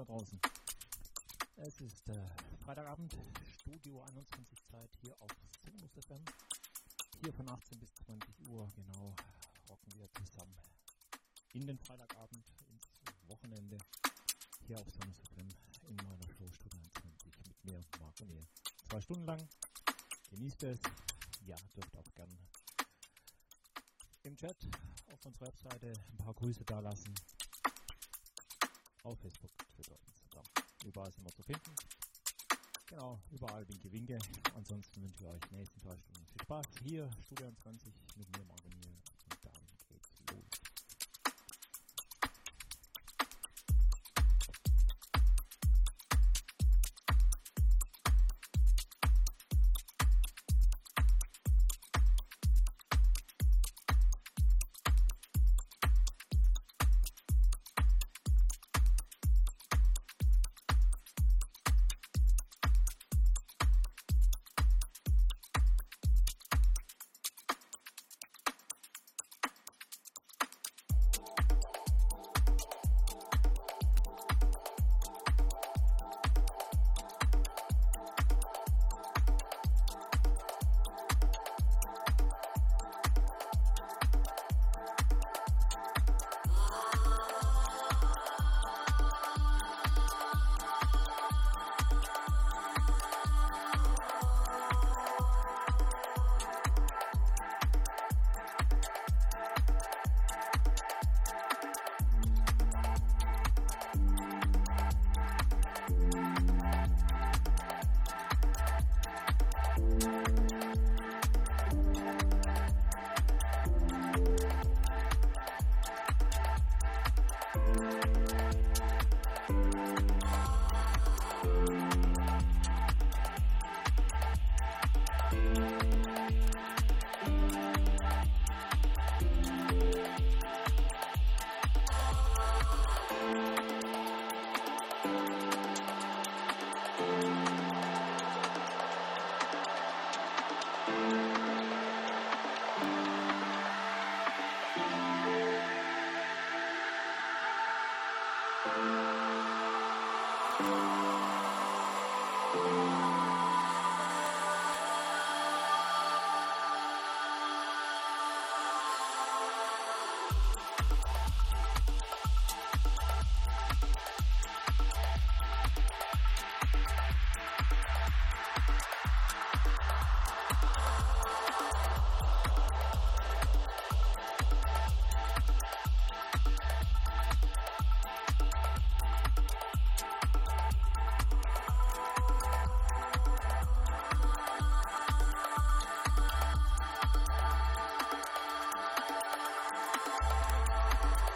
da draußen. Es ist äh, Freitagabend, Studio 21 Zeit hier auf Sinus FM. Hier von 18 bis 20 Uhr, genau, rocken wir zusammen in den Freitagabend, ins Wochenende, hier auf Sinus FM in meiner Show Studio 21 mit mir, Marc und ihr. Zwei Stunden lang, genießt es, ja, dürft auch gern im Chat auf unserer Webseite ein paar Grüße da lassen auf Facebook. Überall sind wir zu finden. Genau, überall Winke Winke. Ansonsten wünsche ich euch nächsten zwei Stunden viel Spaß hier, Studio 20 mit mir,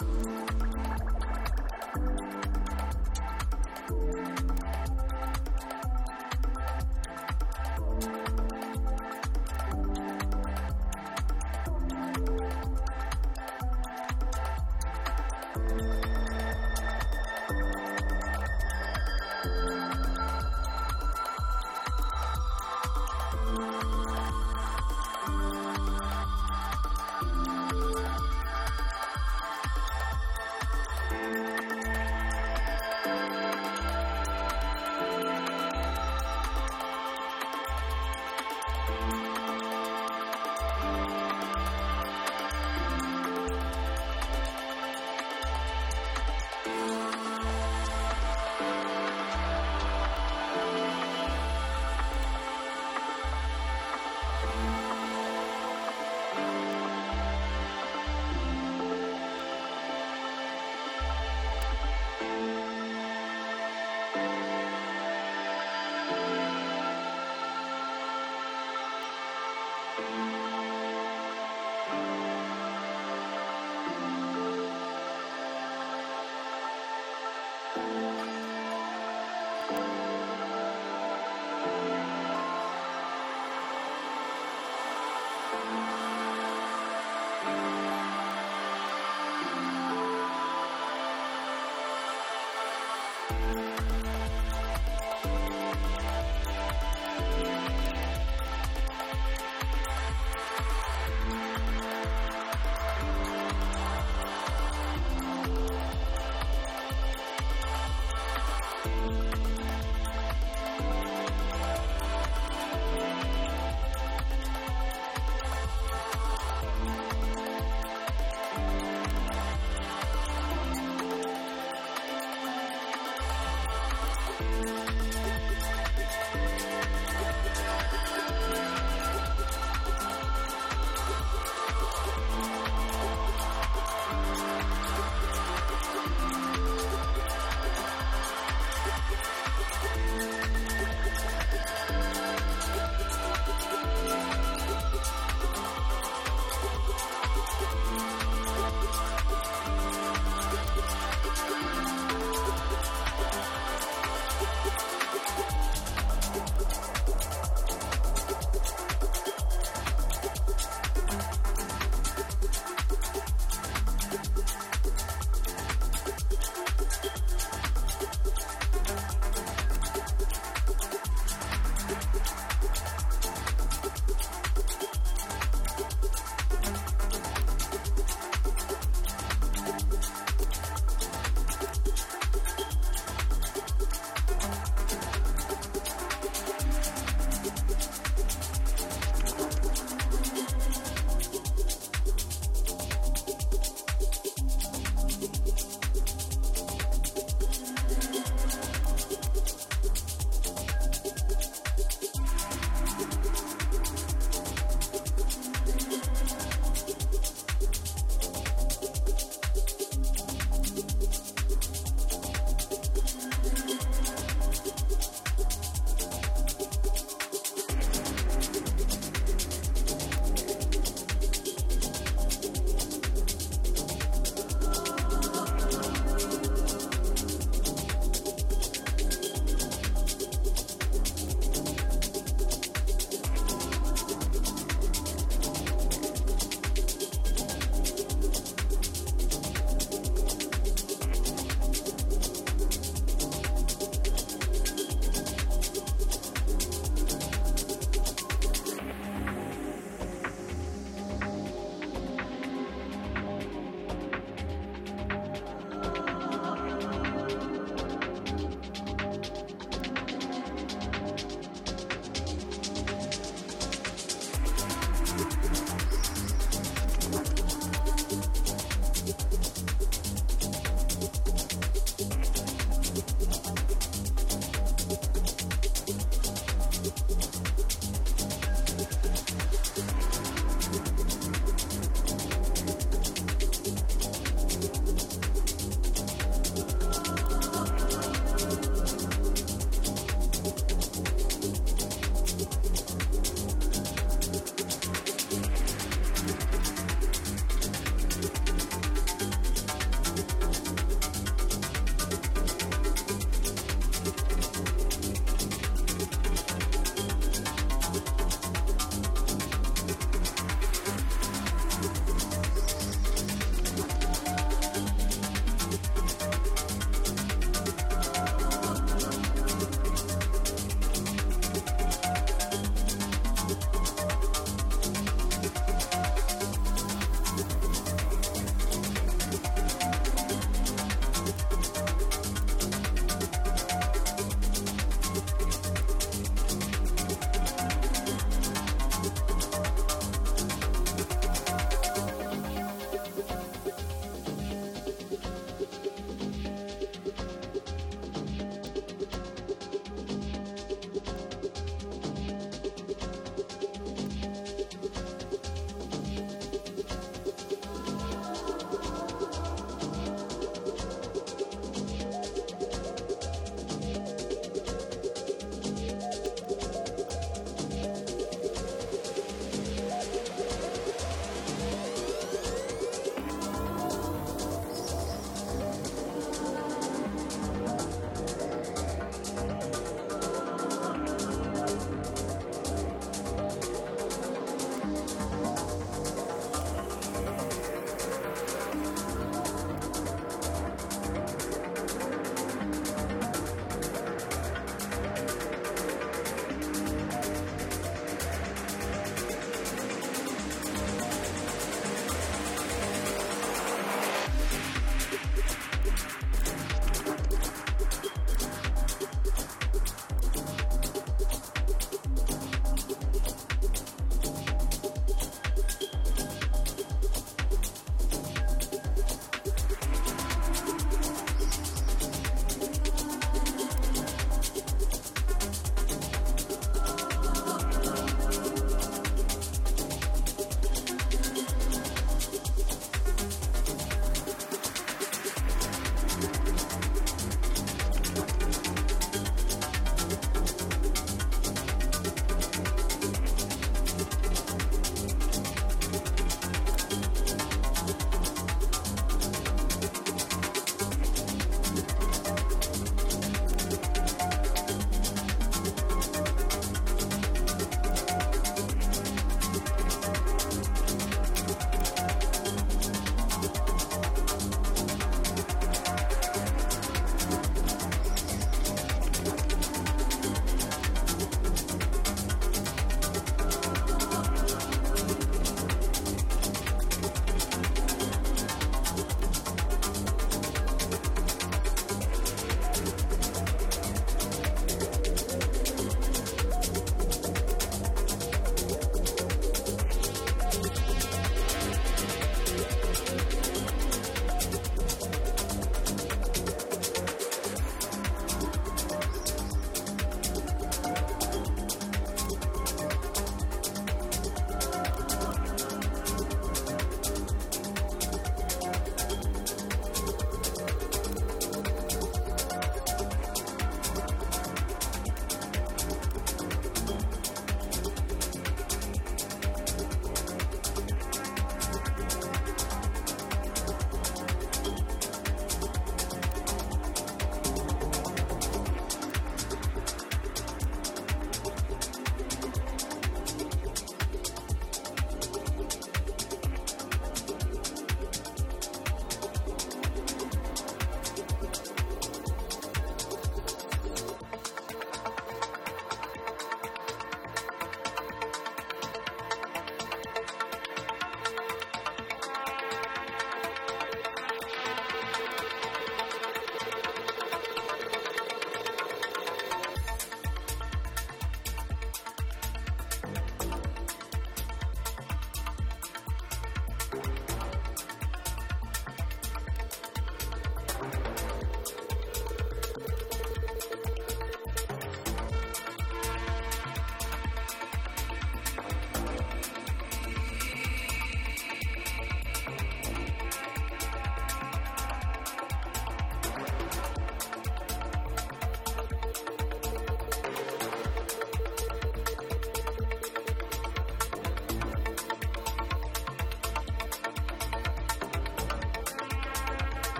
Bye.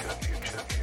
future, future.